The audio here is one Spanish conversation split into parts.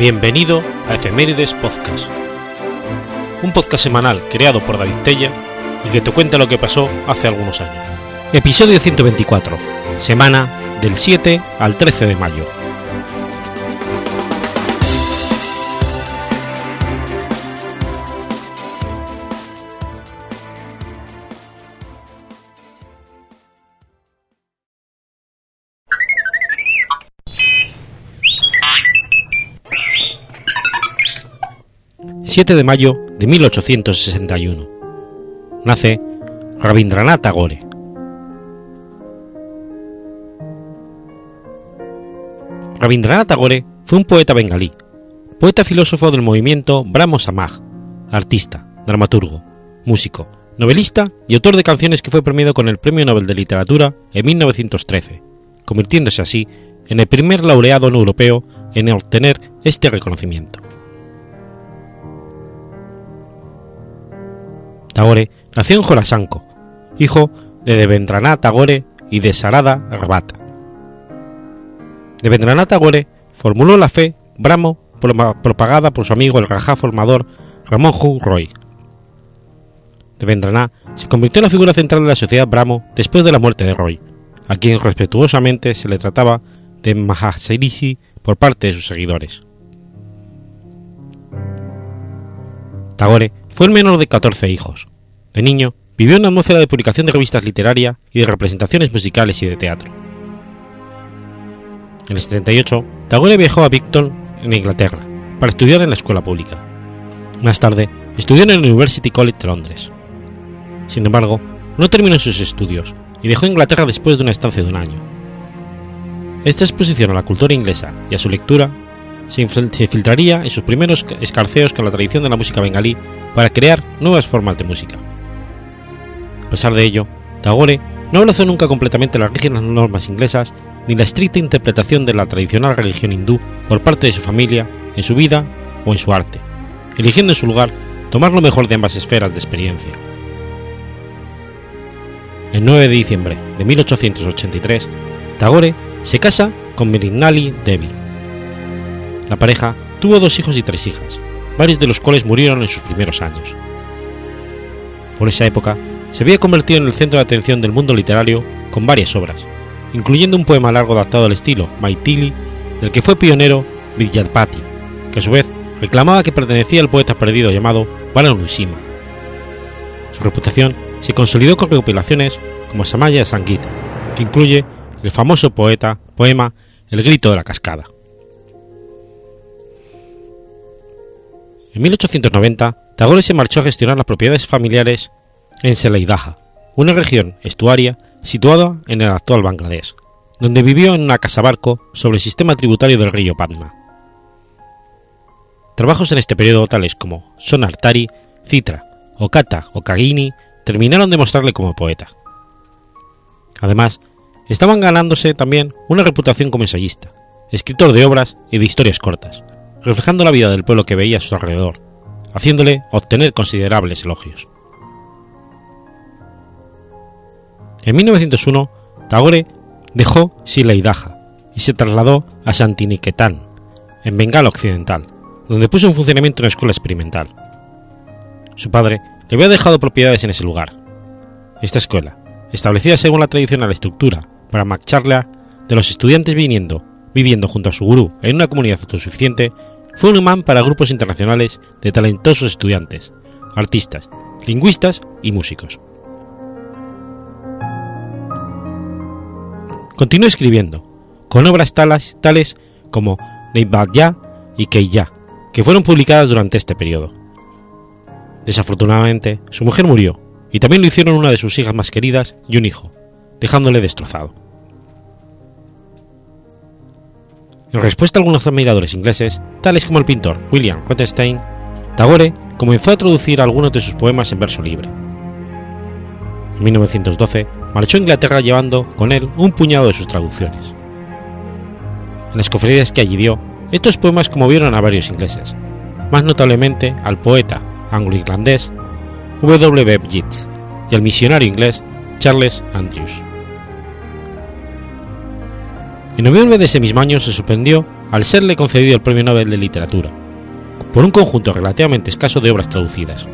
Bienvenido a Efemérides Podcast, un podcast semanal creado por David Tella y que te cuenta lo que pasó hace algunos años. Episodio 124, semana del 7 al 13 de mayo. 7 de mayo de 1861. Nace Rabindranath Tagore. Rabindranath Tagore fue un poeta bengalí, poeta filósofo del movimiento Brahmo Samaj, artista, dramaturgo, músico, novelista y autor de canciones que fue premiado con el Premio Nobel de Literatura en 1913, convirtiéndose así en el primer laureado europeo en obtener este reconocimiento. Tagore nació en Jorasanko, hijo de Devendranath Tagore y de Sarada Rabat. Devendranath Tagore formuló la fe Brahmo propagada por su amigo el Raja formador Ramon Hu Roy. Devendranath se convirtió en la figura central de la sociedad Brahmo después de la muerte de Roy, a quien respetuosamente se le trataba de Mahaserishi por parte de sus seguidores. Tagore fue el menor de 14 hijos. De niño, vivió una atmósfera de publicación de revistas literarias y de representaciones musicales y de teatro. En el 78, Tagore viajó a Victon, en Inglaterra, para estudiar en la escuela pública. Más tarde, estudió en el University College de Londres. Sin embargo, no terminó sus estudios y dejó Inglaterra después de una estancia de un año. Esta exposición a la cultura inglesa y a su lectura se infiltraría en sus primeros escarceos con la tradición de la música bengalí para crear nuevas formas de música. A pesar de ello, Tagore no abrazó nunca completamente las rígidas normas inglesas ni la estricta interpretación de la tradicional religión hindú por parte de su familia en su vida o en su arte, eligiendo en su lugar tomar lo mejor de ambas esferas de experiencia. El 9 de diciembre de 1883, Tagore se casa con Mirignali Devi. La pareja tuvo dos hijos y tres hijas, varios de los cuales murieron en sus primeros años. Por esa época, se había convertido en el centro de atención del mundo literario con varias obras, incluyendo un poema largo adaptado al estilo Maitili, del que fue pionero Vidyapati, que a su vez reclamaba que pertenecía al poeta perdido llamado Balanushima. Su reputación se consolidó con recopilaciones como Samaya Sangita, que incluye el famoso poeta poema El grito de la cascada. En 1890, Tagore se marchó a gestionar las propiedades familiares en Seleidaja, una región estuaria situada en el actual Bangladesh, donde vivió en una casa barco sobre el sistema tributario del río Padma. Trabajos en este periodo tales como Sonartari, Citra, Okata o Kagini terminaron de mostrarle como poeta. Además, estaban ganándose también una reputación como ensayista, escritor de obras y de historias cortas, reflejando la vida del pueblo que veía a su alrededor, haciéndole obtener considerables elogios. En 1901, Tagore dejó Silaidaja y se trasladó a Santiniketan, en Bengala Occidental, donde puso en funcionamiento una escuela experimental. Su padre le había dejado propiedades en ese lugar. Esta escuela, establecida según la tradicional estructura para marcharla de los estudiantes viniendo, viviendo junto a su gurú en una comunidad autosuficiente, fue un imán para grupos internacionales de talentosos estudiantes, artistas, lingüistas y músicos. Continuó escribiendo, con obras tales, tales como Neibadya y Keiya, que fueron publicadas durante este periodo. Desafortunadamente, su mujer murió, y también lo hicieron una de sus hijas más queridas y un hijo, dejándole destrozado. En respuesta a algunos admiradores ingleses, tales como el pintor William Rothenstein, Tagore comenzó a traducir algunos de sus poemas en verso libre. En 1912 marchó a Inglaterra llevando con él un puñado de sus traducciones. En las conferencias que allí dio, estos poemas conmovieron a varios ingleses, más notablemente al poeta anglo-irlandés W. B. Yeats y al misionario inglés Charles Andrews. En noviembre de ese mismo año se suspendió al serle concedido el Premio Nobel de Literatura, por un conjunto relativamente escaso de obras traducidas,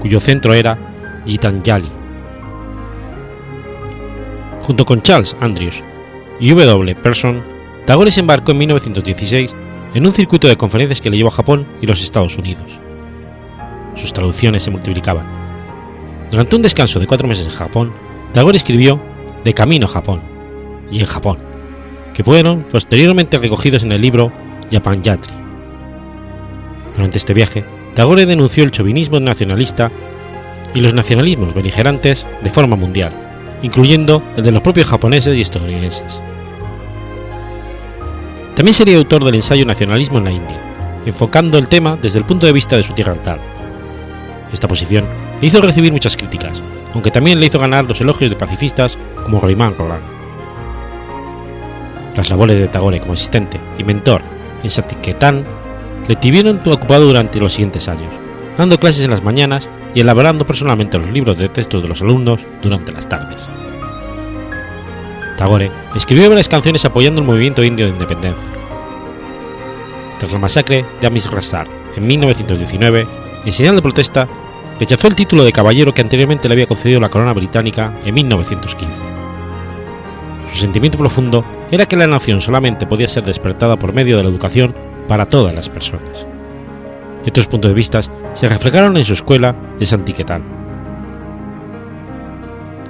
cuyo centro era Gitanjali. Junto con Charles Andrews y W. Person, Tagore se embarcó en 1916 en un circuito de conferencias que le llevó a Japón y los Estados Unidos. Sus traducciones se multiplicaban. Durante un descanso de cuatro meses en Japón, Tagore escribió De Camino a Japón y en Japón, que fueron posteriormente recogidos en el libro Japan Yatri. Durante este viaje, Tagore denunció el chauvinismo nacionalista y los nacionalismos beligerantes de forma mundial, incluyendo el de los propios japoneses y estadounidenses. También sería autor del ensayo Nacionalismo en la India, enfocando el tema desde el punto de vista de su tierra natal. Esta posición le hizo recibir muchas críticas, aunque también le hizo ganar los elogios de pacifistas como Raymond Roland. Las labores de Tagore como asistente y mentor en Satiketan le tuvieron ocupado durante los siguientes años, dando clases en las mañanas y elaborando personalmente los libros de texto de los alumnos durante las tardes. Tagore escribió varias canciones apoyando el movimiento indio de independencia. Tras la masacre de Amisrasar en 1919, en señal de protesta, rechazó el título de caballero que anteriormente le había concedido la corona británica en 1915. Su sentimiento profundo era que la nación solamente podía ser despertada por medio de la educación para todas las personas. Y otros puntos de vista se reflejaron en su escuela de Santiquetán.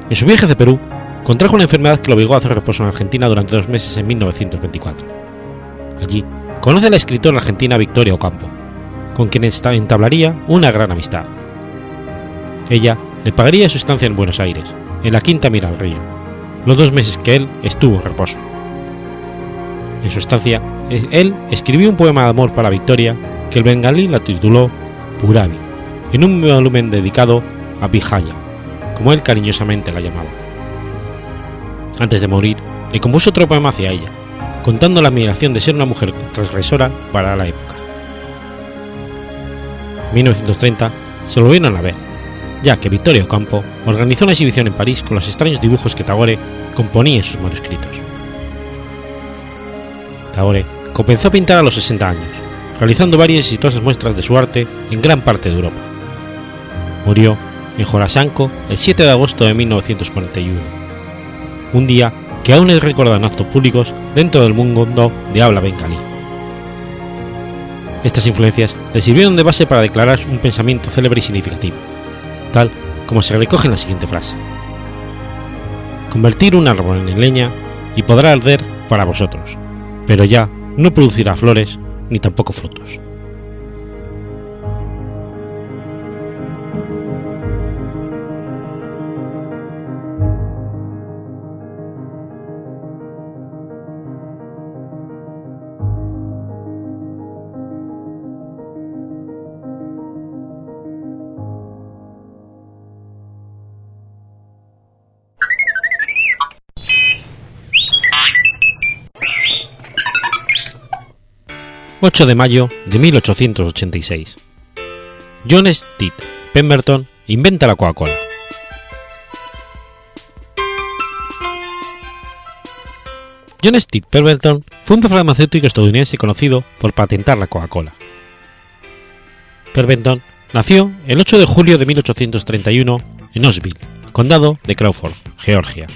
En su viaje de Perú, contrajo una enfermedad que lo obligó a hacer reposo en Argentina durante dos meses en 1924. Allí conoce a la escritora argentina Victoria Ocampo, con quien entablaría una gran amistad. Ella le pagaría su estancia en Buenos Aires, en la Quinta Mira al Río, los dos meses que él estuvo en reposo. En su estancia, él escribió un poema de amor para Victoria que el bengalí la tituló Puravi, en un volumen dedicado a Vijaya, como él cariñosamente la llamaba. Antes de morir, le compuso otro poema hacia ella, contando la admiración de ser una mujer transgresora para la época. En 1930 se volvieron a ver, ya que Vittorio Campo organizó una exhibición en París con los extraños dibujos que Tagore componía en sus manuscritos. Tagore comenzó a pintar a los 60 años, realizando varias exitosas muestras de su arte en gran parte de Europa. Murió en Jorasanko el 7 de agosto de 1941, un día que aún es recordado en actos públicos dentro del mundo de habla bengalí. Estas influencias le sirvieron de base para declarar un pensamiento célebre y significativo, tal como se recoge en la siguiente frase. Convertir un árbol en leña y podrá arder para vosotros, pero ya no producirá flores ni tampoco frutos. 8 de mayo de 1886. John Stitt Pemberton inventa la Coca-Cola. John Stitt Pemberton fue un farmacéutico estadounidense conocido por patentar la Coca-Cola. Pemberton nació el 8 de julio de 1831 en Osville, condado de Crawford, Georgia.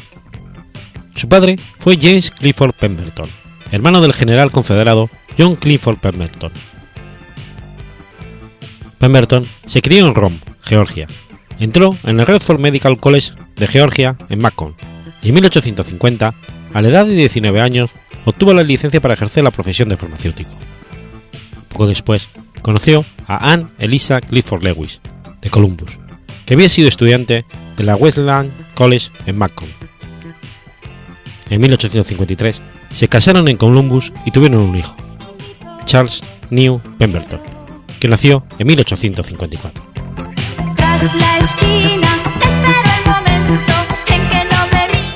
Su padre fue James Clifford Pemberton, hermano del general confederado John Clifford Pemberton. Pemberton se crió en Rome, Georgia. Entró en el Redford Medical College de Georgia en Macon y en 1850, a la edad de 19 años, obtuvo la licencia para ejercer la profesión de farmacéutico. Poco después, conoció a Anne Elisa Clifford Lewis, de Columbus, que había sido estudiante de la Westland College en Macon. En 1853 se casaron en Columbus y tuvieron un hijo, Charles New Pemberton, que nació en 1854.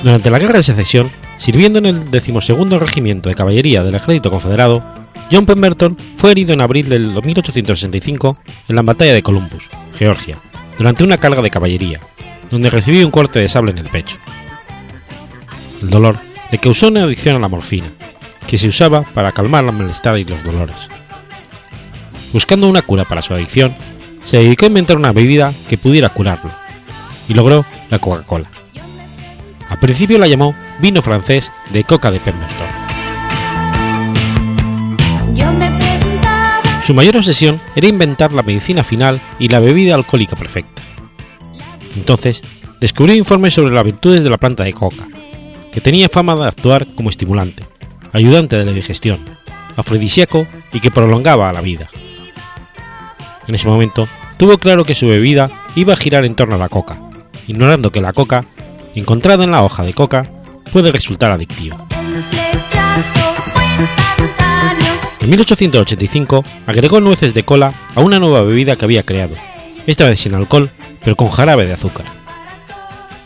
Durante la Guerra de Secesión, sirviendo en el 12 Regimiento de Caballería del Ejército Confederado, John Pemberton fue herido en abril de 1865 en la batalla de Columbus, Georgia, durante una carga de caballería, donde recibió un corte de sable en el pecho. El dolor le causó una adicción a la morfina, que se usaba para calmar la malestar y los dolores. Buscando una cura para su adicción, se dedicó a inventar una bebida que pudiera curarlo, y logró la Coca-Cola. Al principio la llamó vino francés de coca de Pemberton. Su mayor obsesión era inventar la medicina final y la bebida alcohólica perfecta. Entonces, descubrió informes sobre las virtudes de la planta de coca, que tenía fama de actuar como estimulante, ayudante de la digestión, afrodisíaco y que prolongaba la vida. En ese momento, tuvo claro que su bebida iba a girar en torno a la coca, ignorando que la coca, encontrada en la hoja de coca, puede resultar adictiva. En 1885 agregó nueces de cola a una nueva bebida que había creado, esta vez sin alcohol, pero con jarabe de azúcar.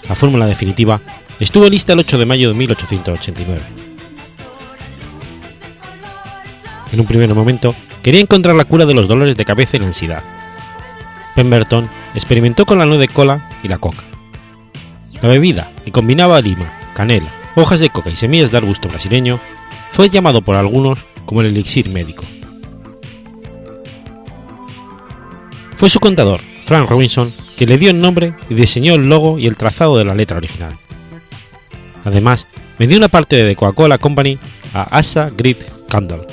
La fórmula definitiva estuvo lista el 8 de mayo de 1889. En un primer momento, quería encontrar la cura de los dolores de cabeza y la ansiedad. Pemberton experimentó con la nuez de cola y la coca. La bebida, que combinaba lima, canela, hojas de coca y semillas de arbusto brasileño, fue llamado por algunos como el elixir médico. Fue su contador, Frank Robinson, que le dio el nombre y diseñó el logo y el trazado de la letra original. Además, vendió una parte de The Coca-Cola Company a Asa Grid Candle,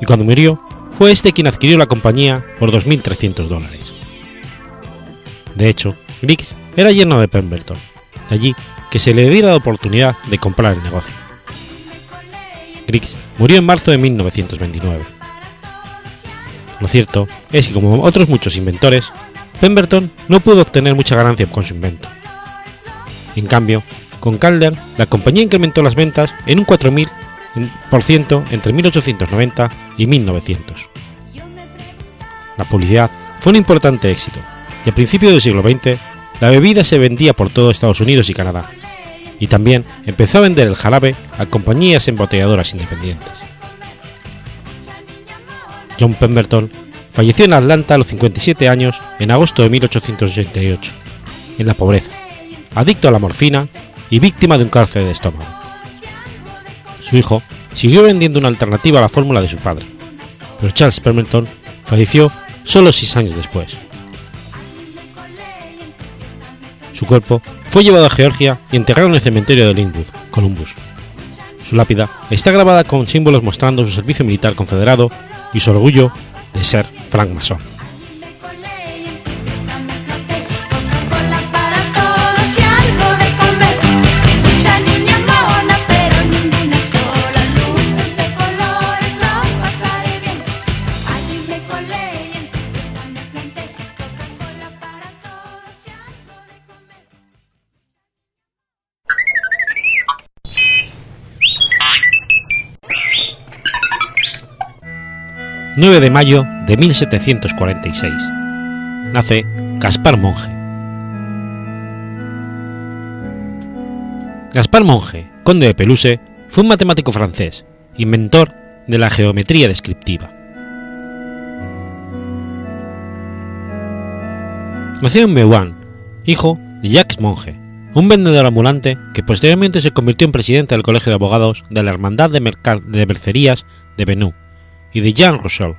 y cuando murió, fue este quien adquirió la compañía por 2.300 dólares. De hecho, Griggs era yerno de Pemberton, de allí que se le diera la oportunidad de comprar el negocio. Griggs murió en marzo de 1929. Lo cierto es que como otros muchos inventores, Pemberton no pudo obtener mucha ganancia con su invento. En cambio, con Calder, la compañía incrementó las ventas en un 4.000% entre 1890 y 1900. La publicidad fue un importante éxito, y a principios del siglo XX, la bebida se vendía por todo Estados Unidos y Canadá, y también empezó a vender el jarabe a compañías embotelladoras independientes. John Pemberton falleció en Atlanta a los 57 años en agosto de 1888, en la pobreza, adicto a la morfina y víctima de un cáncer de estómago. Su hijo siguió vendiendo una alternativa a la fórmula de su padre, pero Charles Pemberton falleció solo seis años después. Su cuerpo fue llevado a Georgia y enterrado en el cementerio de Linwood, Columbus. Su lápida está grabada con símbolos mostrando su servicio militar confederado y su orgullo de ser francmasón. ...9 de mayo de 1746. Nace Gaspar Monge. Gaspar Monge, conde de Peluse, fue un matemático francés, inventor de la geometría descriptiva. Nació en Meuan, hijo de Jacques Monge, un vendedor ambulante que posteriormente se convirtió en presidente del Colegio de Abogados de la Hermandad de, de Mercerías de Benú y de Jean Roussel.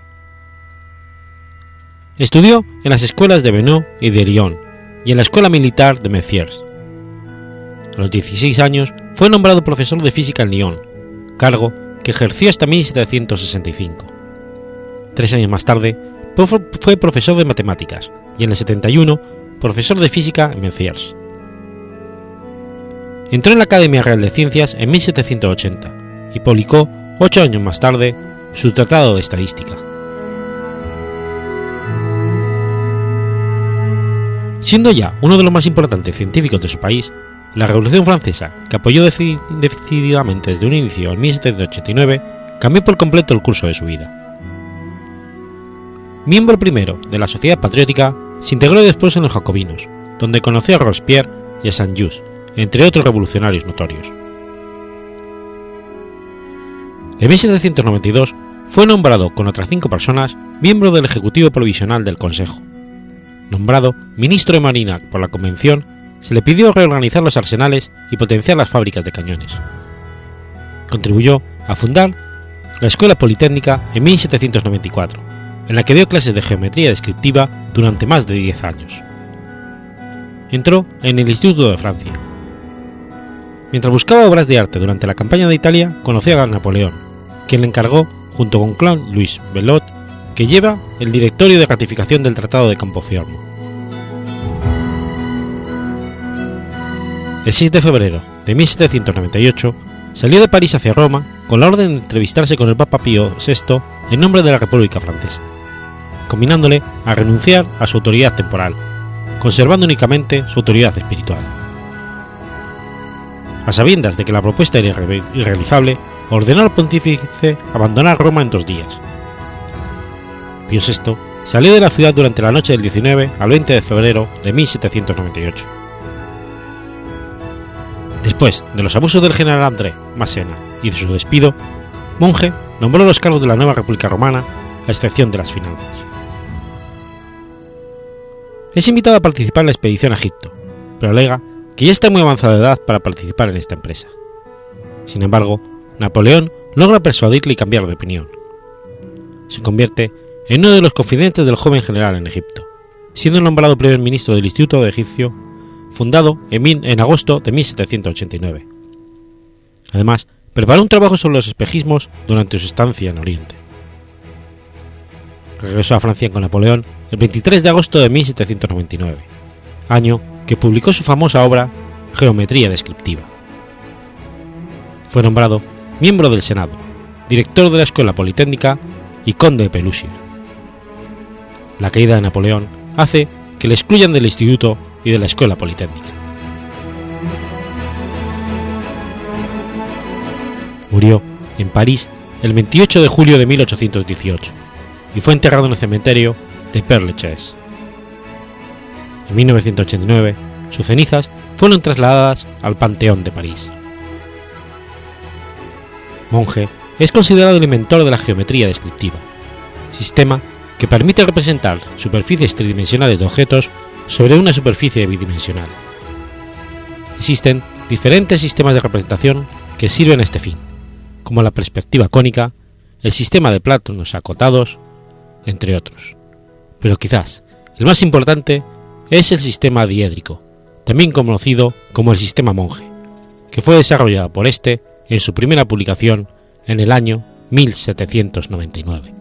Estudió en las escuelas de Benú y de Lyon y en la Escuela Militar de Messiers. A los 16 años fue nombrado profesor de física en Lyon, cargo que ejerció hasta 1765. Tres años más tarde fue profesor de matemáticas y en el 71 profesor de física en Messiers. Entró en la Academia Real de Ciencias en 1780 y publicó ocho años más tarde su Tratado de Estadística. Siendo ya uno de los más importantes científicos de su país, la Revolución Francesa, que apoyó decididamente desde un inicio en 1789, cambió por completo el curso de su vida. Miembro primero de la Sociedad Patriótica, se integró después en los Jacobinos, donde conoció a Robespierre y a Saint-Just, entre otros revolucionarios notorios. En 1792 fue nombrado con otras cinco personas miembro del Ejecutivo Provisional del Consejo. Nombrado ministro de Marina por la Convención, se le pidió reorganizar los arsenales y potenciar las fábricas de cañones. Contribuyó a fundar la Escuela Politécnica en 1794, en la que dio clases de geometría descriptiva durante más de 10 años. Entró en el Instituto de Francia. Mientras buscaba obras de arte durante la campaña de Italia, conoció a Napoleón, quien le encargó, junto con Claude Louis Bellot, que lleva el directorio de ratificación del Tratado de Campofiormo. El 6 de febrero de 1798 salió de París hacia Roma con la orden de entrevistarse con el Papa Pío VI en nombre de la República Francesa, combinándole a renunciar a su autoridad temporal, conservando únicamente su autoridad espiritual. A sabiendas de que la propuesta era irrealizable, ordenó al pontífice abandonar Roma en dos días. Pío VI salió de la ciudad durante la noche del 19 al 20 de febrero de 1798. Después de los abusos del general André Massena y de su despido, Monje nombró los cargos de la nueva República Romana, a excepción de las finanzas. Es invitado a participar en la expedición a Egipto, pero alega que ya está muy avanzada de edad para participar en esta empresa. Sin embargo, Napoleón logra persuadirle y cambiar de opinión. Se convierte en uno de los confidentes del joven general en Egipto, siendo nombrado primer ministro del Instituto de Egipcio, fundado en, en agosto de 1789. Además, preparó un trabajo sobre los espejismos durante su estancia en Oriente. Regresó a Francia con Napoleón el 23 de agosto de 1799, año que publicó su famosa obra Geometría Descriptiva. Fue nombrado miembro del Senado, director de la Escuela Politécnica y conde de Pelusia. La caída de Napoleón hace que le excluyan del instituto y de la Escuela Politécnica. Murió en París el 28 de julio de 1818 y fue enterrado en el cementerio de Père Lachaise. En 1989, sus cenizas fueron trasladadas al Panteón de París. Monge es considerado el inventor de la geometría descriptiva, sistema que permite representar superficies tridimensionales de objetos sobre una superficie bidimensional. Existen diferentes sistemas de representación que sirven a este fin, como la perspectiva cónica, el sistema de plátanos acotados, entre otros. Pero quizás el más importante es el sistema diédrico, también conocido como el sistema monje, que fue desarrollado por este en su primera publicación en el año 1799.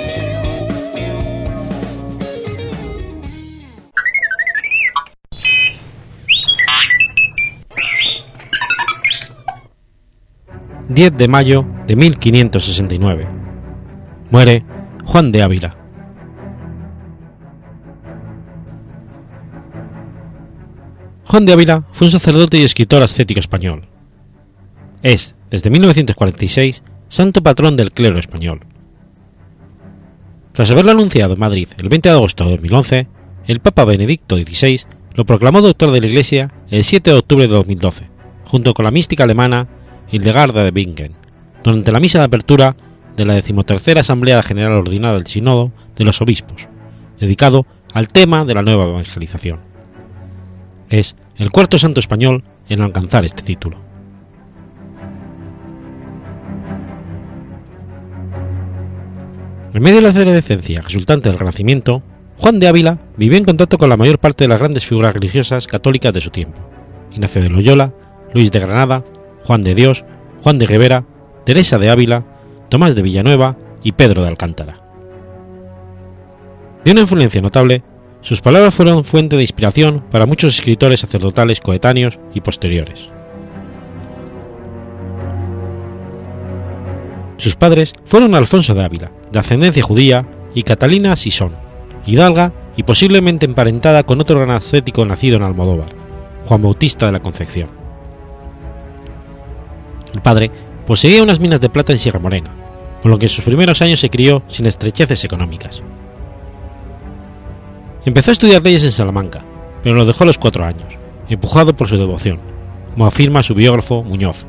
...10 de mayo de 1569... ...muere Juan de Ávila. Juan de Ávila fue un sacerdote y escritor ascético español. Es, desde 1946, santo patrón del clero español. Tras haberlo anunciado en Madrid el 20 de agosto de 2011, el Papa Benedicto XVI lo proclamó doctor de la Iglesia el 7 de octubre de 2012, junto con la mística alemana Hildegarda de Bingen, durante la misa de apertura de la decimotercera Asamblea General Ordinaria del Sínodo de los Obispos, dedicado al tema de la nueva evangelización. Es el cuarto santo español en alcanzar este título. En medio de la efervescencia resultante del Renacimiento, Juan de Ávila vivió en contacto con la mayor parte de las grandes figuras religiosas católicas de su tiempo: Ignacio de Loyola, Luis de Granada, Juan de Dios, Juan de Rivera, Teresa de Ávila, Tomás de Villanueva y Pedro de Alcántara. De una influencia notable, sus palabras fueron fuente de inspiración para muchos escritores sacerdotales coetáneos y posteriores. Sus padres fueron Alfonso de Ávila, de ascendencia judía, y Catalina Sison, hidalga y posiblemente emparentada con otro gran ascético nacido en Almodóvar, Juan Bautista de la Concepción. El padre poseía unas minas de plata en Sierra Morena, por lo que en sus primeros años se crió sin estrecheces económicas. Empezó a estudiar leyes en Salamanca, pero lo dejó a los cuatro años, empujado por su devoción, como afirma su biógrafo Muñoz,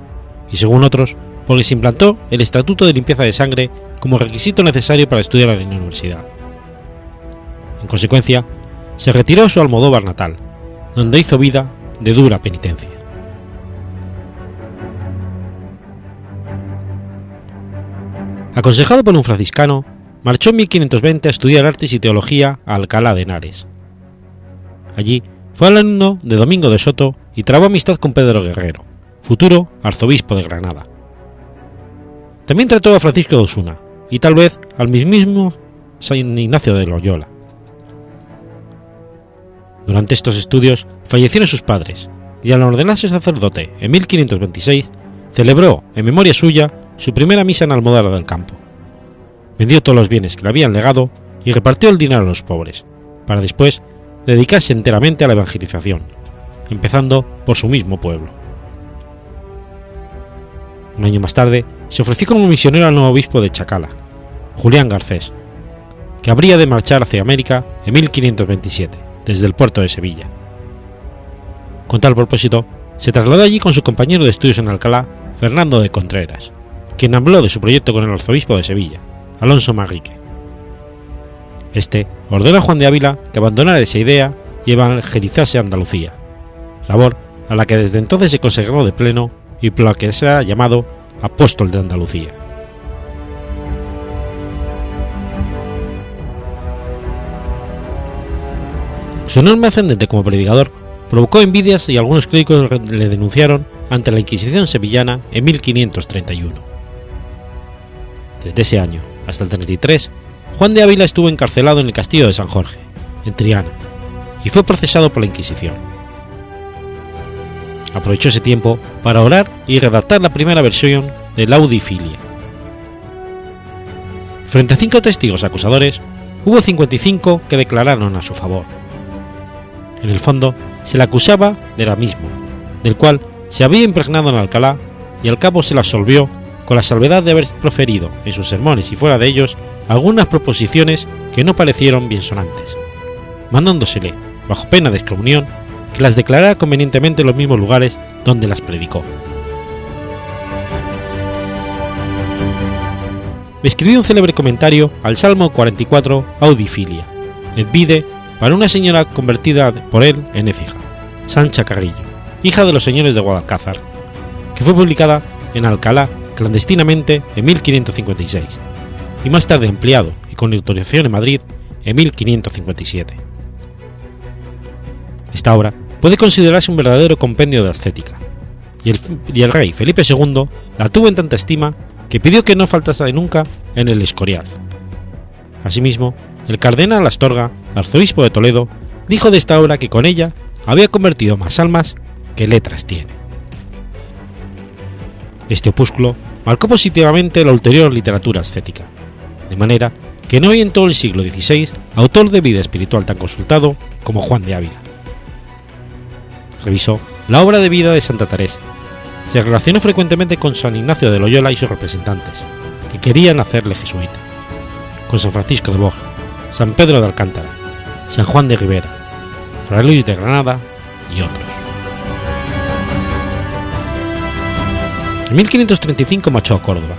y según otros, porque se implantó el Estatuto de Limpieza de Sangre como requisito necesario para estudiar en la universidad. En consecuencia, se retiró a su Almodóvar natal, donde hizo vida de dura penitencia. Aconsejado por un franciscano, marchó en 1520 a estudiar artes y teología a Alcalá de Henares. Allí fue alumno de Domingo de Soto y trabó amistad con Pedro Guerrero, futuro arzobispo de Granada. También trató a Francisco de Osuna y tal vez al mismísimo San Ignacio de Loyola. Durante estos estudios fallecieron sus padres y al ordenarse sacerdote en 1526 celebró en memoria suya su primera misa en Almodóvar del Campo. Vendió todos los bienes que le habían legado y repartió el dinero a los pobres, para después dedicarse enteramente a la evangelización, empezando por su mismo pueblo. Un año más tarde se ofreció como misionero al nuevo obispo de Chacala, Julián Garcés, que habría de marchar hacia América en 1527, desde el puerto de Sevilla. Con tal propósito, se trasladó allí con su compañero de estudios en Alcalá, Fernando de Contreras, quien habló de su proyecto con el arzobispo de Sevilla, Alonso Manrique. Este ordenó a Juan de Ávila que abandonara esa idea y evangelizase Andalucía, labor a la que desde entonces se consagró de pleno y por la que se ha llamado Apóstol de Andalucía. Su enorme ascendente como predicador provocó envidias y algunos críticos le denunciaron ante la Inquisición sevillana en 1531. Desde ese año hasta el 33, Juan de Ávila estuvo encarcelado en el castillo de San Jorge, en Triana, y fue procesado por la Inquisición. Aprovechó ese tiempo para orar y redactar la primera versión de Laudifilia. Frente a cinco testigos acusadores, hubo 55 que declararon a su favor. En el fondo, se le acusaba de la misma, del cual se había impregnado en Alcalá y al cabo se la absolvió con la salvedad de haber proferido en sus sermones y fuera de ellos algunas proposiciones que no parecieron bien sonantes, mandándosele, bajo pena de excomunión, que las declarara convenientemente en los mismos lugares donde las predicó. Escribió un célebre comentario al Salmo 44 Audifilia, et vide para una señora convertida por él en Écija, Sancha Carrillo, hija de los señores de Guadalcázar, que fue publicada en Alcalá clandestinamente en 1556 y más tarde ampliado y con autorización en Madrid en 1557. Esta obra puede considerarse un verdadero compendio de ascética, y el, y el rey Felipe II la tuvo en tanta estima que pidió que no faltase nunca en el Escorial. Asimismo, el cardenal Astorga, arzobispo de Toledo, dijo de esta obra que con ella había convertido más almas que letras tiene. Este opúsculo marcó positivamente la ulterior literatura ascética, de manera que no hay en todo el siglo XVI autor de vida espiritual tan consultado como Juan de Ávila. Revisó la obra de vida de Santa Teresa, se relacionó frecuentemente con San Ignacio de Loyola y sus representantes, que querían hacerle jesuita. con San Francisco de Borja, San Pedro de Alcántara, San Juan de Rivera, Fray Luis de Granada y otros. En 1535 marchó a Córdoba,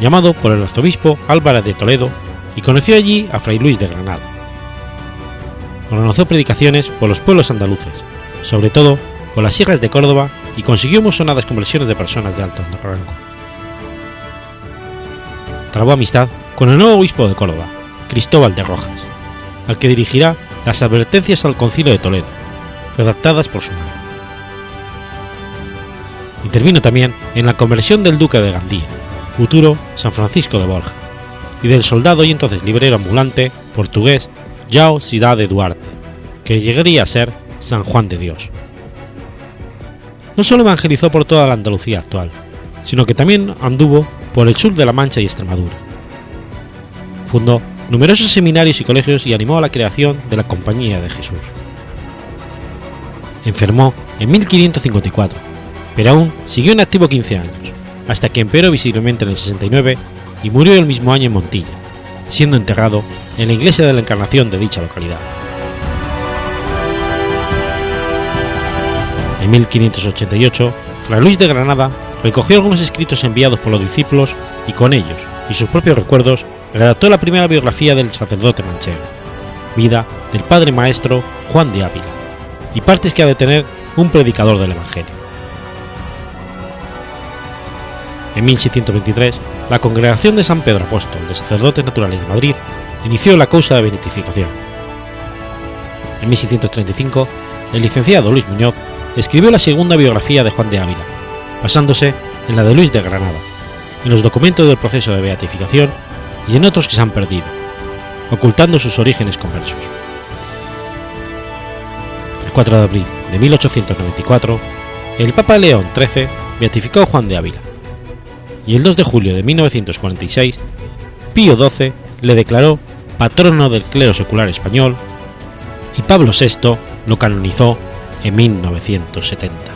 llamado por el arzobispo Álvarez de Toledo, y conoció allí a Fray Luis de Granada. Organizó predicaciones por los pueblos andaluces, sobre todo por las sierras de Córdoba, y consiguió muy sonadas conversiones de personas de alto rango. Trabó amistad con el nuevo obispo de Córdoba, Cristóbal de Rojas, al que dirigirá las advertencias al concilio de Toledo, redactadas por su mano. Intervino también en la conversión del duque de Gandía, futuro San Francisco de Borja, y del soldado y entonces librero ambulante portugués João Cidade de Duarte, que llegaría a ser San Juan de Dios. No solo evangelizó por toda la Andalucía actual, sino que también anduvo por el sur de la Mancha y Extremadura. Fundó numerosos seminarios y colegios y animó a la creación de la Compañía de Jesús. Enfermó en 1554, pero aún siguió en activo 15 años, hasta que empeoró visiblemente en el 69 y murió el mismo año en Montilla, siendo enterrado en la iglesia de la Encarnación de dicha localidad. En 1588, Fray Luis de Granada recogió algunos escritos enviados por los discípulos y con ellos y sus propios recuerdos redactó la primera biografía del sacerdote manchego, vida del padre maestro Juan de Ávila, y partes que ha de tener un predicador del Evangelio. En 1623, la Congregación de San Pedro Apóstol de Sacerdotes Naturales de Madrid inició la causa de beatificación. En 1635, el licenciado Luis Muñoz escribió la segunda biografía de Juan de Ávila, basándose en la de Luis de Granada, en los documentos del proceso de beatificación y en otros que se han perdido, ocultando sus orígenes conversos. El 4 de abril de 1894, el Papa León XIII beatificó a Juan de Ávila, y el 2 de julio de 1946, Pío XII le declaró patrono del clero secular español y Pablo VI lo canonizó en 1970.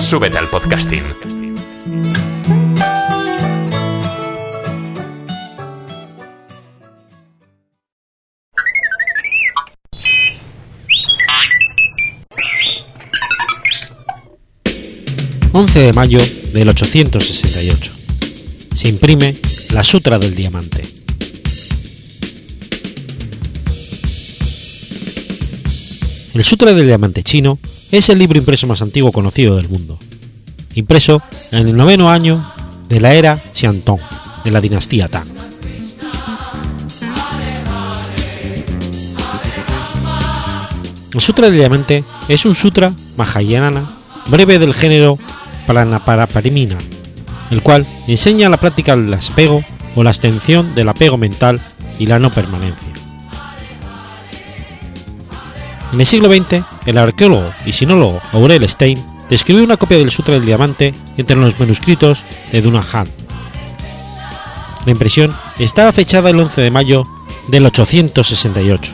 Súbete al podcasting. ...11 de mayo del 868... ...se imprime la Sutra del Diamante... El Sutra del Diamante chino es el libro impreso más antiguo conocido del mundo, impreso en el noveno año de la era Xiantong de la dinastía Tang. El Sutra del Diamante es un sutra mahayana breve del género Pranaparaparimina, el cual enseña la práctica del apego o la extensión del apego mental y la no permanencia. En el siglo XX, el arqueólogo y sinólogo Aurel Stein describió una copia del Sutra del Diamante entre los manuscritos de Dunahan. La impresión estaba fechada el 11 de mayo del 868,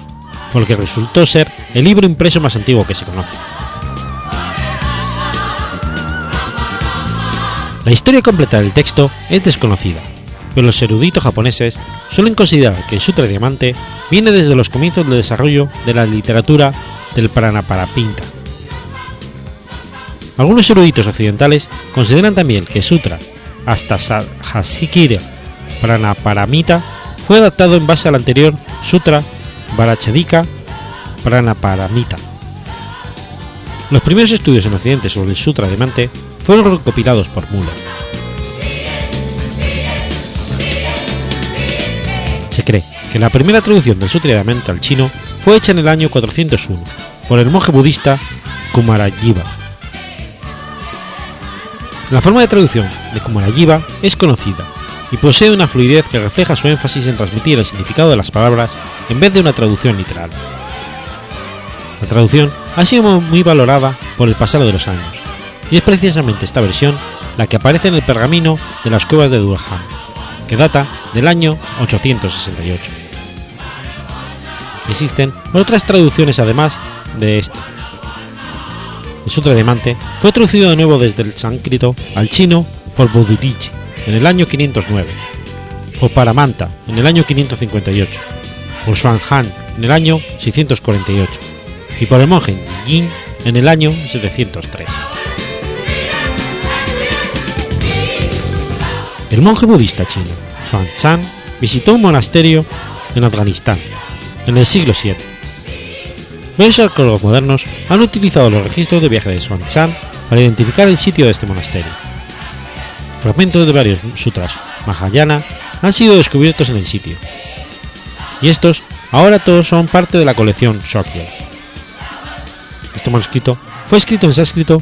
por lo que resultó ser el libro impreso más antiguo que se conoce. La historia completa del texto es desconocida, pero los eruditos japoneses suelen considerar que el Sutra Diamante viene desde los comienzos del desarrollo de la literatura del Pranaparapinta. Algunos eruditos occidentales consideran también que Sutra hasta Hasikira Pranaparamita fue adaptado en base al anterior Sutra Varachadika Pranaparamita. Los primeros estudios en Occidente sobre el Sutra Diamante fueron recopilados por Muller. Se cree que la primera traducción del Sutra al chino fue hecha en el año 401 por el monje budista Kumarajiva. La forma de traducción de Kumarajiva es conocida y posee una fluidez que refleja su énfasis en transmitir el significado de las palabras en vez de una traducción literal. La traducción ha sido muy valorada por el pasar de los años, y es precisamente esta versión la que aparece en el pergamino de las cuevas de Durham, que data del año 868. Existen otras traducciones además de esta. El Sutra Diamante fue traducido de nuevo desde el sánscrito al chino por Bodhidharma en el año 509, por Paramanta en el año 558, por Han en el año 648 y por el monje Yin en el año 703. El monje budista chino Xuanzang visitó un monasterio en Afganistán en el siglo VII. Varios arqueólogos modernos han utilizado los registros de viaje de Xuanzang para identificar el sitio de este monasterio. Fragmentos de varios sutras Mahayana han sido descubiertos en el sitio, y estos ahora todos son parte de la colección Shokya. Este manuscrito fue escrito en sánscrito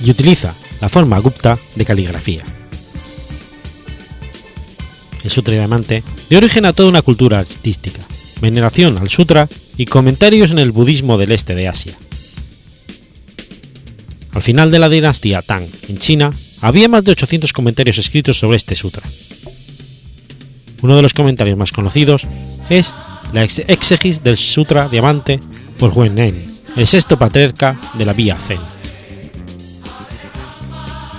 y utiliza la forma gupta de caligrafía el Sutra Diamante, dio origen a toda una cultura artística, veneración al Sutra y comentarios en el budismo del este de Asia. Al final de la dinastía Tang en China, había más de 800 comentarios escritos sobre este sutra. Uno de los comentarios más conocidos es la exegis del Sutra Diamante por Huan Nen, el sexto patriarca de la vía Zen.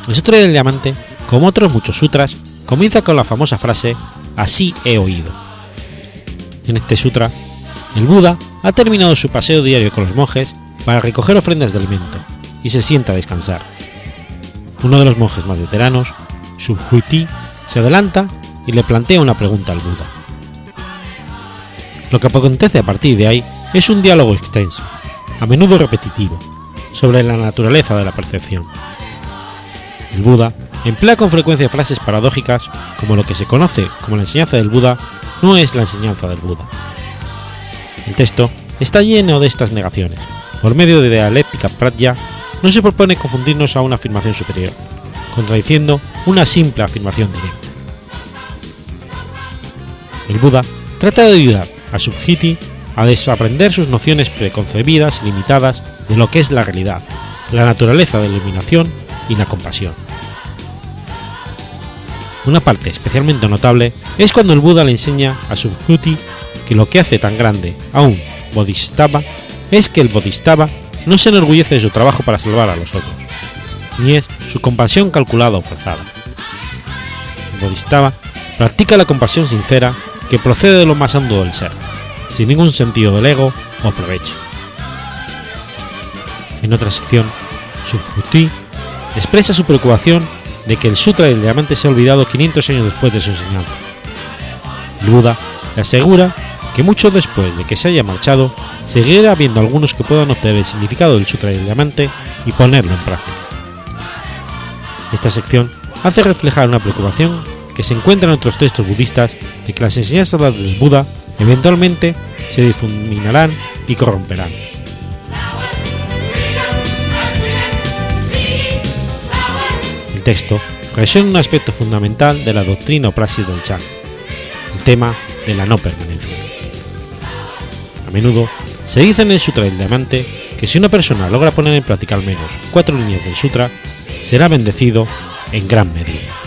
El Sutra del Diamante, como otros muchos sutras, comienza con la famosa frase Así he oído. En este sutra, el Buda ha terminado su paseo diario con los monjes para recoger ofrendas de alimento y se sienta a descansar. Uno de los monjes más veteranos, Subhuti, se adelanta y le plantea una pregunta al Buda. Lo que acontece a partir de ahí es un diálogo extenso, a menudo repetitivo, sobre la naturaleza de la percepción. El Buda emplea con frecuencia frases paradójicas como lo que se conoce como la enseñanza del Buda no es la enseñanza del Buda. El texto está lleno de estas negaciones. Por medio de dialéctica pratya, no se propone confundirnos a una afirmación superior, contradiciendo una simple afirmación directa. El Buda trata de ayudar a Subhiti a desaprender sus nociones preconcebidas y limitadas de lo que es la realidad, la naturaleza de la iluminación y la compasión. Una parte especialmente notable es cuando el Buda le enseña a Subhuti que lo que hace tan grande a un Bodhisattva es que el Bodhisattva no se enorgullece de su trabajo para salvar a los otros, ni es su compasión calculada o forzada. El Bodhisattva practica la compasión sincera que procede de lo más hondo del ser, sin ningún sentido del ego o provecho. En otra sección, Subhuti expresa su preocupación de que el Sutra del Diamante se ha olvidado 500 años después de su enseñanza. El Buda le asegura que mucho después de que se haya marchado, seguirá habiendo algunos que puedan obtener el significado del Sutra del Diamante y ponerlo en práctica. Esta sección hace reflejar una preocupación que se encuentra en otros textos budistas de que las enseñanzas del Buda eventualmente se difuminarán y corromperán. Texto resuena un aspecto fundamental de la doctrina o praxis del Chan, el tema de la no permanencia. A menudo se dice en el Sutra del Diamante que si una persona logra poner en práctica al menos cuatro líneas del Sutra, será bendecido en gran medida.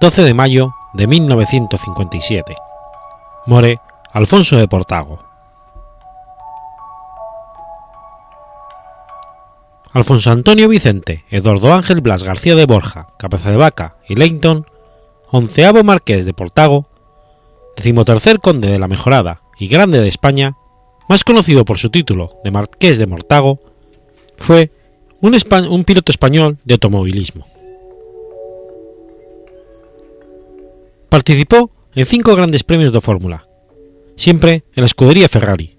...12 de mayo de 1957... ...more Alfonso de Portago... Alfonso Antonio Vicente, Eduardo Ángel Blas García de Borja, Cabeza de Vaca y Leighton, onceavo marqués de Portago, decimotercer conde de la Mejorada y Grande de España, más conocido por su título de Marqués de Mortago, fue un, un piloto español de automovilismo. Participó en cinco grandes premios de Fórmula, siempre en la escudería Ferrari,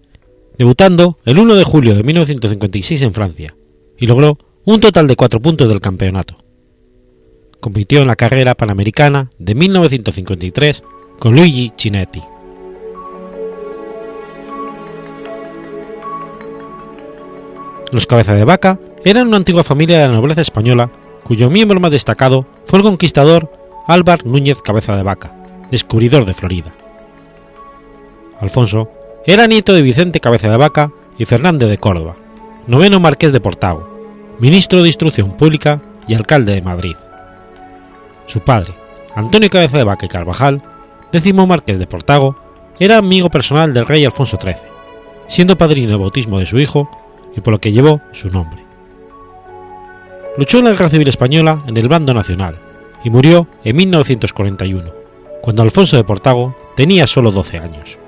debutando el 1 de julio de 1956 en Francia, y logró un total de cuatro puntos del campeonato. Compitió en la carrera panamericana de 1953 con Luigi Cinetti. Los Cabeza de Vaca eran una antigua familia de la nobleza española cuyo miembro más destacado fue el conquistador Álvar Núñez Cabeza de Vaca, descubridor de Florida. Alfonso era nieto de Vicente Cabeza de Vaca y Fernández de Córdoba, noveno marqués de Portago, ministro de Instrucción Pública y alcalde de Madrid. Su padre, Antonio Cabeza de Vaca y Carvajal, décimo marqués de Portago, era amigo personal del rey Alfonso XIII, siendo padrino de bautismo de su hijo y por lo que llevó su nombre. Luchó en la Guerra Civil Española en el bando nacional y murió en 1941, cuando Alfonso de Portago tenía solo 12 años.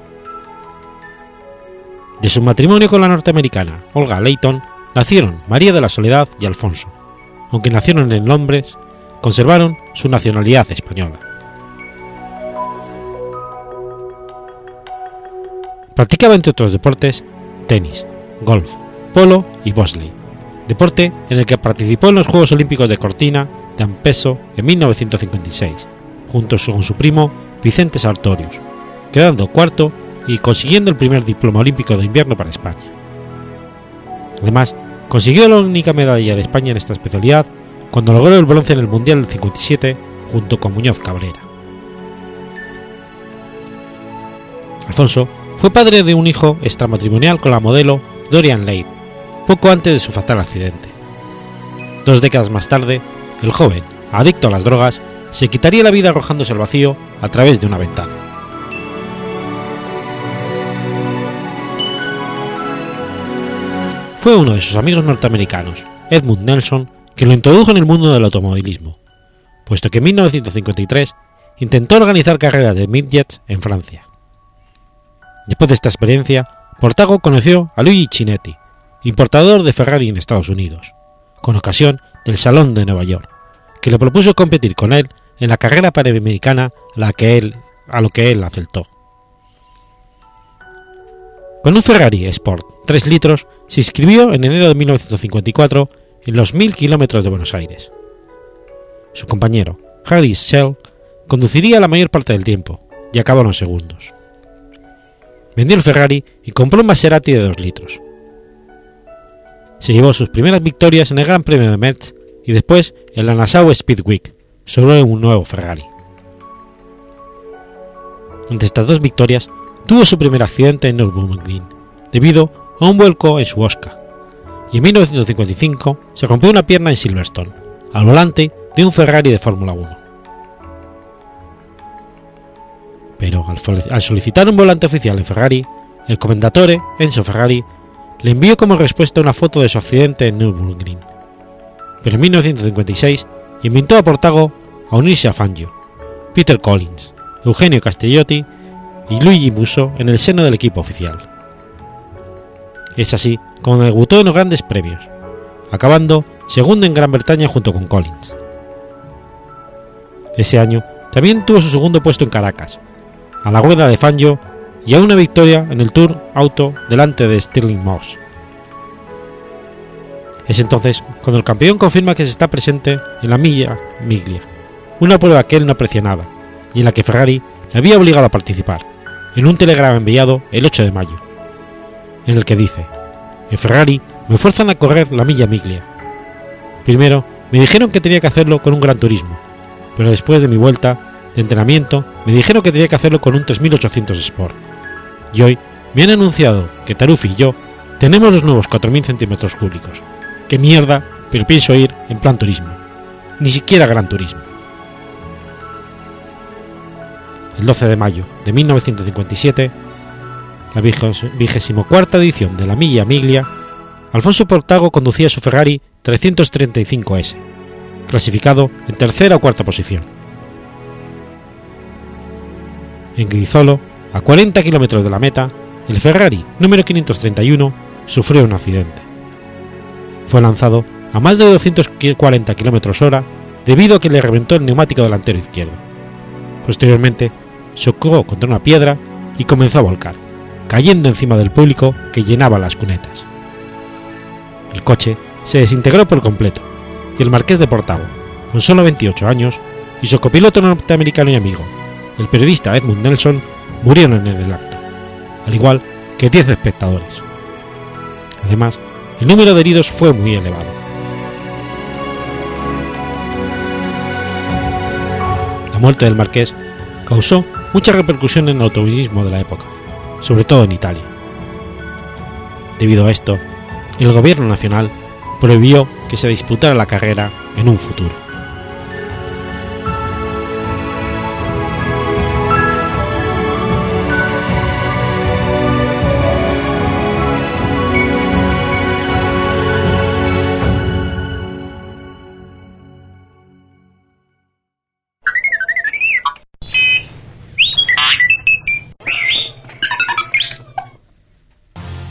De su matrimonio con la norteamericana Olga Leighton nacieron María de la Soledad y Alfonso, aunque nacieron en Londres, conservaron su nacionalidad española. Practicaba entre otros deportes tenis, golf, polo y bobsleigh, deporte en el que participó en los Juegos Olímpicos de Cortina de Ampeso en 1956, junto con su primo Vicente Sartorius, quedando cuarto y consiguiendo el primer diploma olímpico de invierno para España. Además, consiguió la única medalla de España en esta especialidad cuando logró el bronce en el Mundial del 57 junto con Muñoz Cabrera. Alfonso fue padre de un hijo extramatrimonial con la modelo Dorian Leigh, poco antes de su fatal accidente. Dos décadas más tarde, el joven, adicto a las drogas, se quitaría la vida arrojándose al vacío a través de una ventana. Fue uno de sus amigos norteamericanos, Edmund Nelson, quien lo introdujo en el mundo del automovilismo, puesto que en 1953 intentó organizar carreras de midgets en Francia. Después de esta experiencia, Portago conoció a Luigi Cinetti, importador de Ferrari en Estados Unidos, con ocasión del Salón de Nueva York, que le propuso competir con él en la carrera panamericana la que él, a lo que él aceptó. Con un Ferrari Sport 3 litros, se inscribió en enero de 1954 en los 1000 kilómetros de Buenos Aires. Su compañero, Harry Shell, conduciría la mayor parte del tiempo y acabaron segundos. Vendió el Ferrari y compró un Maserati de 2 litros. Se llevó sus primeras victorias en el Gran Premio de Metz y después en la Nassau Speed Week sobre un nuevo Ferrari. Entre estas dos victorias, tuvo su primer accidente en Nürburgring, debido a un vuelco en su Oscar, y en 1955 se rompió una pierna en Silverstone, al volante de un Ferrari de Fórmula 1. Pero al solicitar un volante oficial en Ferrari, el comendatore Enzo Ferrari le envió como respuesta una foto de su accidente en Nürburgring. Pero en 1956 invitó a Portago a unirse a Fangio, Peter Collins, Eugenio Castellotti y Luigi Musso en el seno del equipo oficial. Es así como debutó en los grandes premios, acabando segundo en Gran Bretaña junto con Collins. Ese año también tuvo su segundo puesto en Caracas, a la rueda de Fangio y a una victoria en el Tour Auto delante de Stirling Moss. Es entonces cuando el campeón confirma que se está presente en la Milla Miglia, una prueba que él no aprecia nada y en la que Ferrari le había obligado a participar, en un telegrama enviado el 8 de mayo, en el que dice, en Ferrari me fuerzan a correr la Milla Miglia. Primero me dijeron que tenía que hacerlo con un Gran Turismo, pero después de mi vuelta de entrenamiento me dijeron que tenía que hacerlo con un 3800 Sport. Y hoy me han anunciado que Tarufi y yo tenemos los nuevos 4000 centímetros cúbicos. ¡Qué mierda! Pero pienso ir en plan turismo. Ni siquiera Gran Turismo. El 12 de mayo de 1957, la 24 edición de la Milla Miglia, Alfonso Portago conducía su Ferrari 335S, clasificado en tercera o cuarta posición. En Guizolo, a 40 kilómetros de la meta, el Ferrari número 531 sufrió un accidente. Fue lanzado a más de 240 km hora debido a que le reventó el neumático delantero izquierdo. Posteriormente, chocó contra una piedra y comenzó a volcar, cayendo encima del público que llenaba las cunetas. El coche se desintegró por completo y el marqués de Portago, con solo 28 años, y su copiloto norteamericano y amigo, el periodista Edmund Nelson, murieron en el acto, al igual que 10 espectadores. Además, el número de heridos fue muy elevado. La muerte del marqués causó mucha repercusión en el automovilismo de la época, sobre todo en Italia. Debido a esto, el gobierno nacional prohibió que se disputara la carrera en un futuro.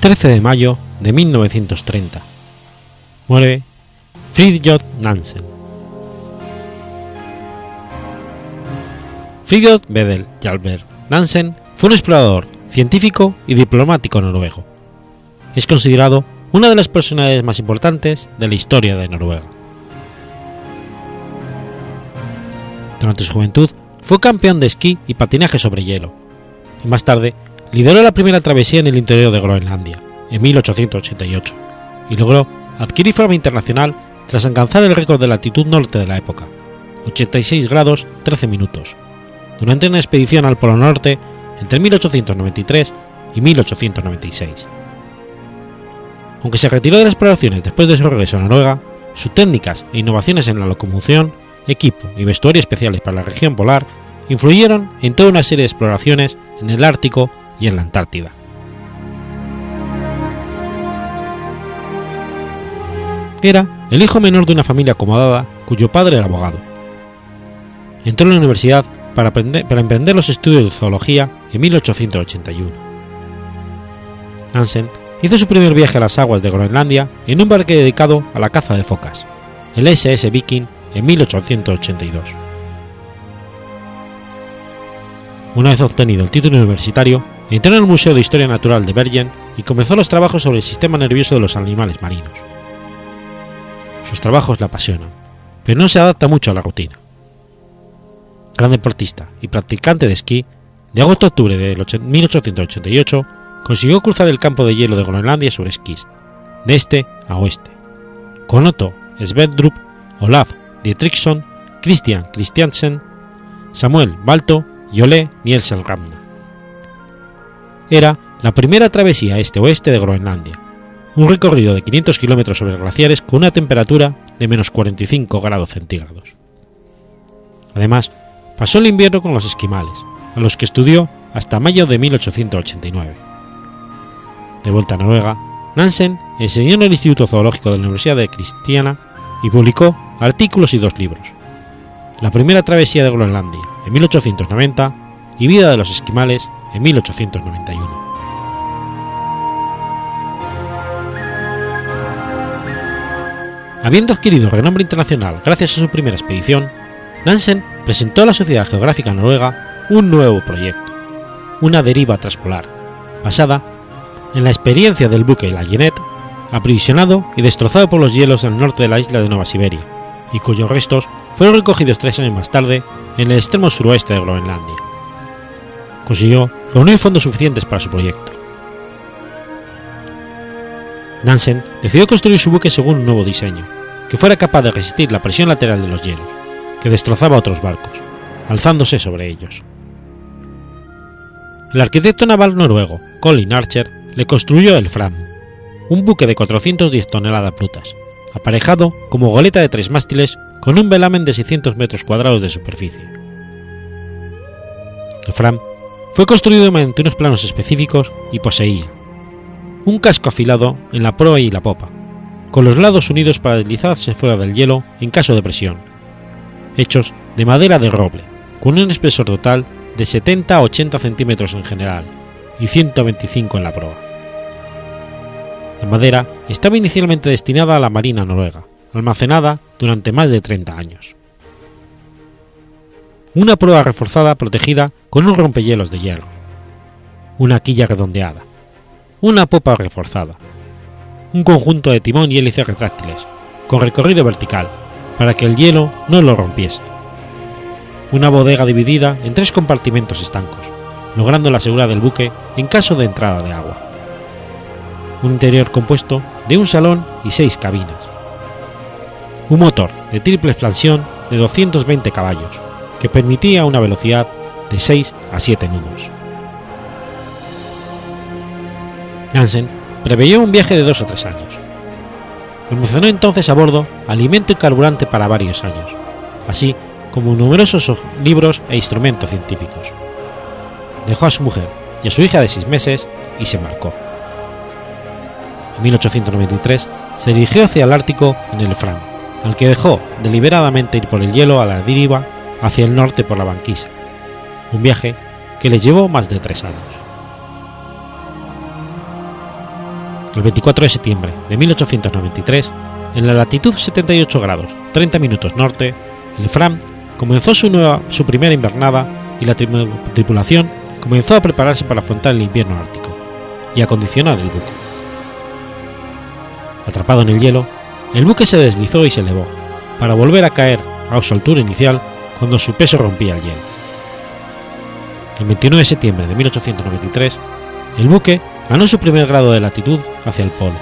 13 de mayo de 1930. Muere Fridtjof Nansen. Fridtjof Bedel Jalbert Nansen fue un explorador, científico y diplomático noruego. Es considerado una de las personalidades más importantes de la historia de Noruega. Durante su juventud fue campeón de esquí y patinaje sobre hielo, y más tarde lideró la primera travesía en el interior de Groenlandia, en 1888, y logró adquirir fama internacional tras alcanzar el récord de latitud norte de la época, 86 grados 13 minutos, durante una expedición al Polo Norte entre 1893 y 1896. Aunque se retiró de las exploraciones después de su regreso a Noruega, sus técnicas e innovaciones en la locomoción, equipo y vestuario especiales para la región polar influyeron en toda una serie de exploraciones en el Ártico y en la Antártida. Era el hijo menor de una familia acomodada cuyo padre era abogado. Entró en la universidad para, emprender los estudios de zoología en 1881. Nansen hizo su primer viaje a las aguas de Groenlandia en un barco dedicado a la caza de focas, el SS Viking, en 1882. Una vez obtenido el título universitario, entró en el Museo de Historia Natural de Bergen y comenzó los trabajos sobre el sistema nervioso de los animales marinos. Sus trabajos le apasionan, pero no se adapta mucho a la rutina. Gran deportista y practicante de esquí, de agosto a octubre de 1888 consiguió cruzar el campo de hielo de Groenlandia sobre esquís, de este a oeste, con Otto Sverdrup, Olaf Dietrichson, Christian Christiansen, Samuel Balto y Ole Nielsen Ramna era la primera travesía este-oeste de Groenlandia, un recorrido de 500 kilómetros sobre glaciares con una temperatura de menos 45 grados centígrados. Además, pasó el invierno con los esquimales, a los que estudió hasta mayo de 1889. De vuelta a Noruega, Nansen enseñó en el Instituto Zoológico de la Universidad de Cristiana y publicó artículos y dos libros. La primera travesía de Groenlandia, en 1890, y Vida de los esquimales, en 1891. Habiendo adquirido renombre internacional gracias a su primera expedición, Nansen presentó a la Sociedad Geográfica Noruega un nuevo proyecto, una deriva transpolar, basada en la experiencia del buque La Jeanette, aprisionado y destrozado por los hielos al norte de la isla de Nueva Siberia, y cuyos restos fueron recogidos tres años más tarde en el extremo suroeste de Groenlandia. Consiguió reunir fondos suficientes para su proyecto. Nansen decidió construir su buque según un nuevo diseño, que fuera capaz de resistir la presión lateral de los hielos, que destrozaba otros barcos, alzándose sobre ellos. El arquitecto naval noruego Colin Archer le construyó el Fram, un buque de 410 toneladas brutas, aparejado como goleta de tres mástiles con un velamen de 600 metros cuadrados de superficie. El Fram fue construido mediante unos planos específicos y poseía un casco afilado en la proa y la popa, con los lados unidos para deslizarse fuera del hielo en caso de presión, hechos de madera de roble, con un espesor total de 70 a 80 centímetros en general y 125 en la proa. La madera estaba inicialmente destinada a la Marina noruega, almacenada durante más de 30 años. Una proa reforzada protegida con un rompehielos de hierro. Una quilla redondeada. Una popa reforzada. Un conjunto de timón y hélices retráctiles, con recorrido vertical, para que el hielo no lo rompiese. Una bodega dividida en tres compartimentos estancos, logrando la seguridad del buque en caso de entrada de agua. Un interior compuesto de un salón y seis cabinas. Un motor de triple expansión de 220 caballos, que permitía una velocidad de 6 a 7 nudos. Nansen preveyó un viaje de dos o tres años. Almacenó entonces a bordo alimento y carburante para varios años, así como numerosos libros e instrumentos científicos. Dejó a su mujer y a su hija de seis meses y se embarcó. En 1893 se dirigió hacia el Ártico en el Fram, al que dejó deliberadamente ir por el hielo a la deriva hacia el norte por la banquisa, un viaje que les llevó más de tres años. El 24 de septiembre de 1893, en la latitud 78 grados 30 minutos norte, el Fram comenzó su, nueva, su primera invernada y la tripulación comenzó a prepararse para afrontar el invierno ártico y acondicionar el buque. Atrapado en el hielo, el buque se deslizó y se elevó, para volver a caer a su altura inicial cuando su peso rompía el hielo. El 29 de septiembre de 1893, el buque ganó su primer grado de latitud hacia el polo,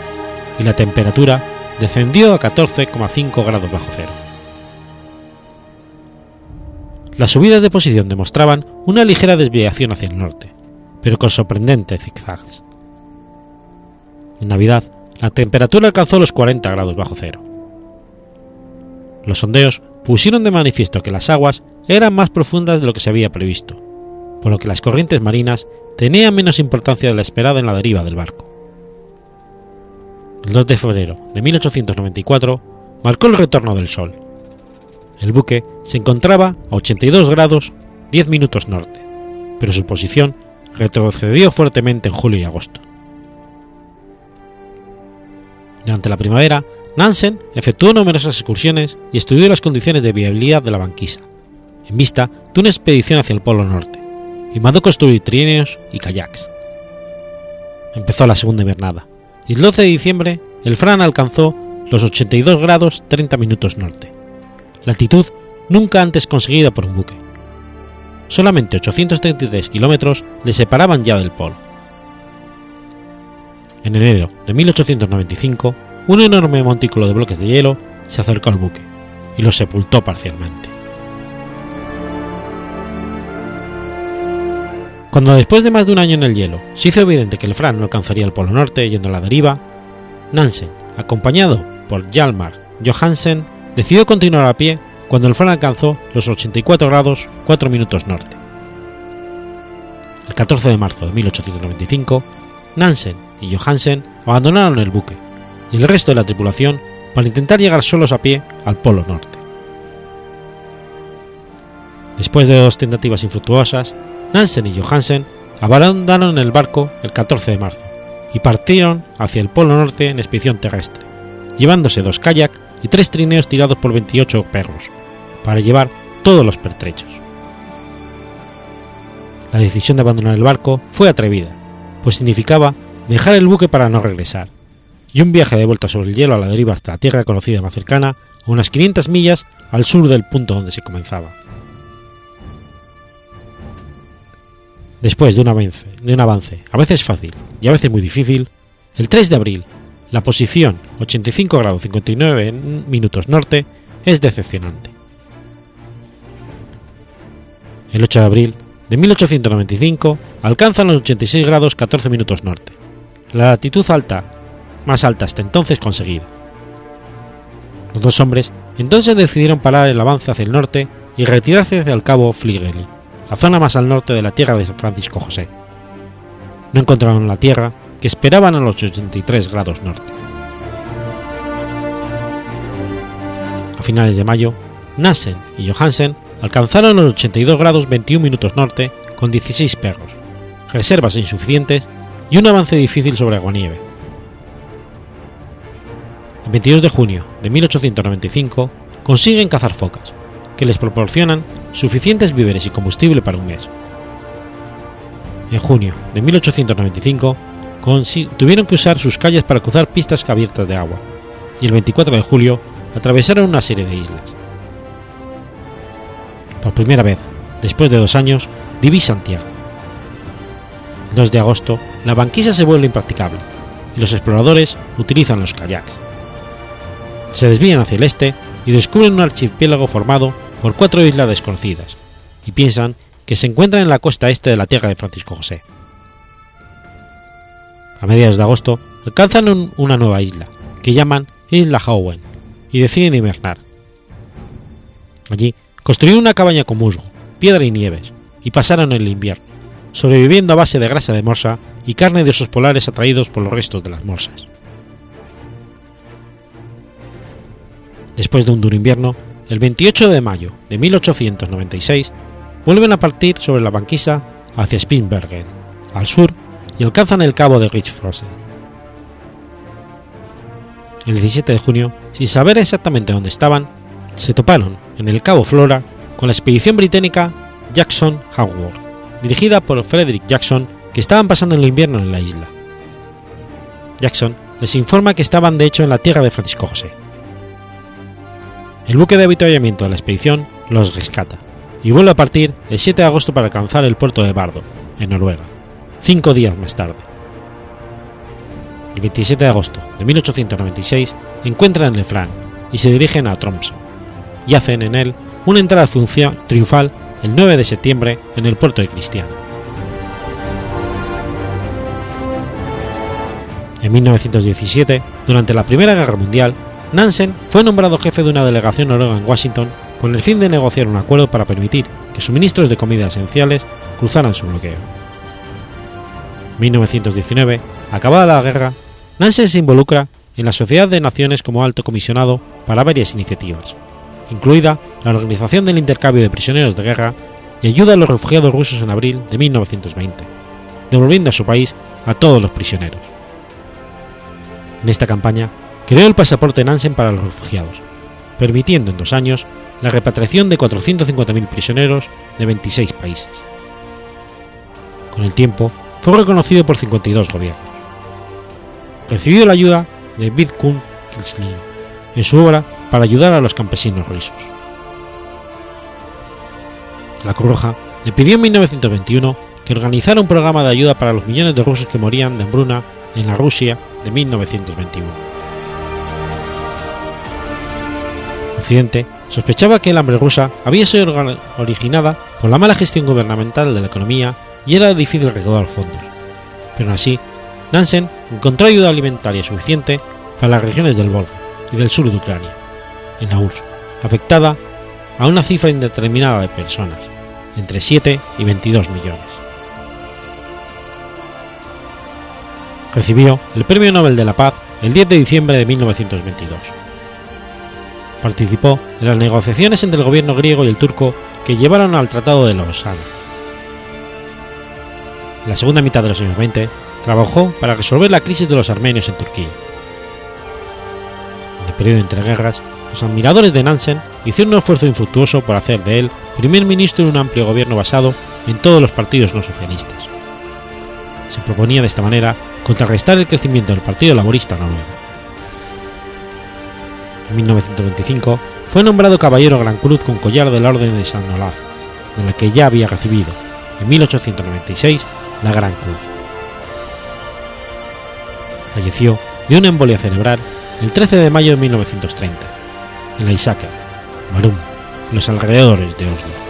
y la temperatura descendió a 14,5 grados bajo cero. Las subidas de posición demostraban una ligera desviación hacia el norte, pero con sorprendentes zigzags. En Navidad, la temperatura alcanzó los 40 grados bajo cero. Los sondeos pusieron de manifiesto que las aguas eran más profundas de lo que se había previsto, por lo que las corrientes marinas tenían menos importancia de la esperada en la deriva del barco. El 2 de febrero de 1894 marcó el retorno del sol. El buque se encontraba a 82 grados 10 minutos norte, pero su posición retrocedió fuertemente en julio y agosto. Durante la primavera, Nansen efectuó numerosas excursiones y estudió las condiciones de viabilidad de la banquisa, en vista de una expedición hacia el Polo Norte, y mandó construir trienios y kayaks. Empezó la segunda invernada, y el 12 de diciembre el Fran alcanzó los 82 grados 30 minutos norte, latitud nunca antes conseguida por un buque. Solamente 833 kilómetros le separaban ya del polo. En enero de 1895, un enorme montículo de bloques de hielo se acercó al buque y lo sepultó parcialmente. Cuando después de más de un año en el hielo se hizo evidente que el Fram no alcanzaría el Polo Norte yendo a la deriva, Nansen, acompañado por Hjalmar Johansen, decidió continuar a pie cuando el Fram alcanzó los 84 grados 4 minutos norte. El 14 de marzo de 1895, Nansen y Johansen abandonaron el buque y el resto de la tripulación para intentar llegar solos a pie al Polo Norte. Después de dos tentativas infructuosas, Nansen y Johansen abandonaron el barco el 14 de marzo y partieron hacia el Polo Norte en expedición terrestre, llevándose dos kayak y tres trineos tirados por 28 perros, para llevar todos los pertrechos. La decisión de abandonar el barco fue atrevida, pues significaba dejar el buque para no regresar, y un viaje de vuelta sobre el hielo a la deriva hasta la tierra conocida más cercana, unas 500 millas al sur del punto donde se comenzaba. Después de un avance, de un avance a veces fácil y a veces muy difícil, el 3 de abril, la posición 85 grados 59 minutos norte es decepcionante. El 8 de abril de 1895 alcanzan los 86 grados 14 minutos norte, la latitud alta más alta hasta entonces conseguida. Los dos hombres entonces decidieron parar el avance hacia el norte y retirarse hacia el cabo Fligely, la zona más al norte de la tierra de San Francisco José. No encontraron la tierra que esperaban a los 83 grados norte. A finales de mayo, Nassen y Johansen alcanzaron los 82 grados 21 minutos norte con 16 perros, reservas insuficientes y un avance difícil sobre aguanieve. El 22 de junio de 1895 consiguen cazar focas, que les proporcionan suficientes víveres y combustible para un mes. En junio de 1895 tuvieron que usar sus calles para cruzar pistas abiertas de agua, y el 24 de julio atravesaron una serie de islas. Por primera vez, después de dos años, divisan tierra. El 2 de agosto, la banquisa se vuelve impracticable y los exploradores utilizan los kayaks. Se desvían hacia el este y descubren un archipiélago formado por cuatro islas desconocidas y piensan que se encuentran en la costa este de la tierra de Francisco José. A mediados de agosto alcanzan una nueva isla, que llaman Isla Howen, y deciden hibernar. Allí construyeron una cabaña con musgo, piedra y nieves, y pasaron el invierno, sobreviviendo a base de grasa de morsa y carne de osos polares atraídos por los restos de las morsas. Después de un duro invierno, el 28 de mayo de 1896 vuelven a partir sobre la banquisa hacia Spitzbergen, al sur, y alcanzan el cabo de Richfrosen. El 17 de junio, sin saber exactamente dónde estaban, se toparon en el cabo Flora con la expedición británica Jackson Howard, dirigida por Frederick Jackson, que estaban pasando el invierno en la isla. Jackson les informa que estaban de hecho en la tierra de Francisco José. El buque de avituallamiento de la expedición los rescata y vuelve a partir el 7 de agosto para alcanzar el puerto de Bardo, en Noruega, cinco días más tarde. El 27 de agosto de 1896 encuentran el y se dirigen a Tromsø, y hacen en él una entrada triunfal el 9 de septiembre en el puerto de Cristiano. En 1917, durante la Primera Guerra Mundial, Nansen fue nombrado jefe de una delegación noruega en Washington con el fin de negociar un acuerdo para permitir que suministros de comida esenciales cruzaran su bloqueo. En 1919, acabada la guerra, Nansen se involucra en la Sociedad de Naciones como alto comisionado para varias iniciativas, incluida la organización del intercambio de prisioneros de guerra y ayuda a los refugiados rusos en abril de 1920, devolviendo a su país a todos los prisioneros. En esta campaña creó el pasaporte Nansen para los refugiados, permitiendo en dos años la repatriación de 450.000 prisioneros de 26 países. Con el tiempo, fue reconocido por 52 gobiernos. Recibió la ayuda de Vidkun Quisling en su obra para ayudar a los campesinos rusos. La Cruz Roja le pidió en 1921 que organizara un programa de ayuda para los millones de rusos que morían de hambruna en la Rusia de 1921. Sospechaba que el hambre rusa había sido originada por la mala gestión gubernamental de la economía y era difícil recaudar fondos. Pero así, Nansen encontró ayuda alimentaria suficiente para las regiones del Volga y del sur de Ucrania, en la URSS, afectada a una cifra indeterminada de personas, entre 7 y 22 millones. Recibió el Premio Nobel de la Paz el 10 de diciembre de 1922 participó en las negociaciones entre el gobierno griego y el turco que llevaron al Tratado de Lausana. la segunda mitad de los años 20, trabajó para resolver la crisis de los armenios en Turquía. En el periodo entre guerras, los admiradores de Nansen hicieron un esfuerzo infructuoso por hacer de él primer ministro de un amplio gobierno basado en todos los partidos no socialistas. Se proponía de esta manera contrarrestar el crecimiento del Partido Laborista noruego. En 1925 fue nombrado caballero Gran Cruz con collar de la Orden de San Olaf, de la que ya había recibido, en 1896, la Gran Cruz. Falleció de una embolia cerebral el 13 de mayo de 1930, en la Isaker, Barum, en los alrededores de Oslo.